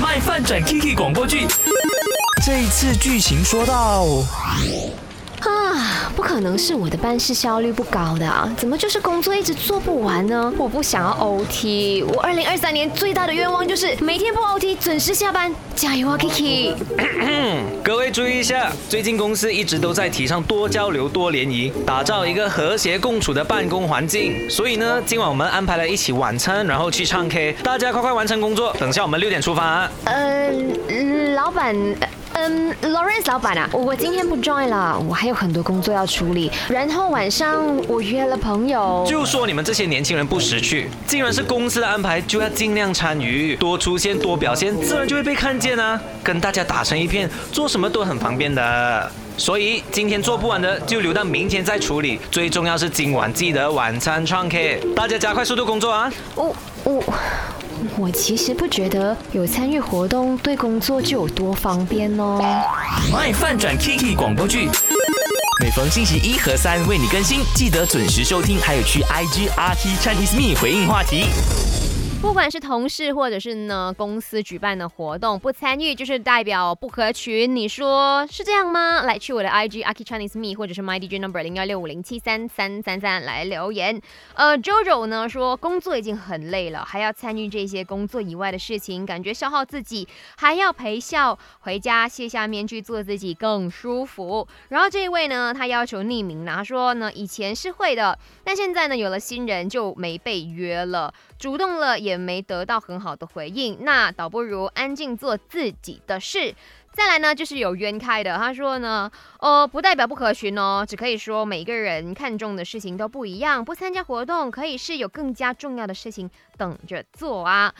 卖饭转 Kiki 广播剧，这一次剧情说到。啊，不可能是我的办事效率不高的啊，怎么就是工作一直做不完呢？我不想要 OT，我二零二三年最大的愿望就是每天不 OT，准时下班，加油啊，Kiki！各位注意一下，最近公司一直都在提倡多交流、多联谊，打造一个和谐共处的办公环境。所以呢，今晚我们安排了一起晚餐，然后去唱 K，大家快快完成工作，等下我们六点出发。呃，老板。嗯，Lawrence 老板啊，我今天不 join 了，我还有很多工作要处理。然后晚上我约了朋友，就说你们这些年轻人不识趣，既然是公司的安排，就要尽量参与，多出现多表现，自然就会被看见啊。跟大家打成一片，做什么都很方便的。所以今天做不完的就留到明天再处理。最重要是今晚记得晚餐唱 K，大家加快速度工作啊。我我。我其实不觉得有参与活动对工作就有多方便哦。My 饭转 Kiki 广播剧，每逢星期一和三为你更新，记得准时收听，还有去 IG RT Chinese Me 回应话题。不管是同事或者是呢公司举办的活动，不参与就是代表不合群，你说是这样吗？来去我的 IG Aki Chinese Me 或者是 My DJ Number 零幺六五零七三三三三来留言。呃，JoJo 呢说工作已经很累了，还要参与这些工作以外的事情，感觉消耗自己，还要陪笑，回家卸下面具做自己更舒服。然后这一位呢，他要求匿名，他说呢以前是会的，但现在呢有了新人就没被约了，主动了。也没得到很好的回应，那倒不如安静做自己的事。再来呢，就是有冤开的，他说呢，呃，不代表不合群哦，只可以说每个人看重的事情都不一样，不参加活动可以是有更加重要的事情等着做啊。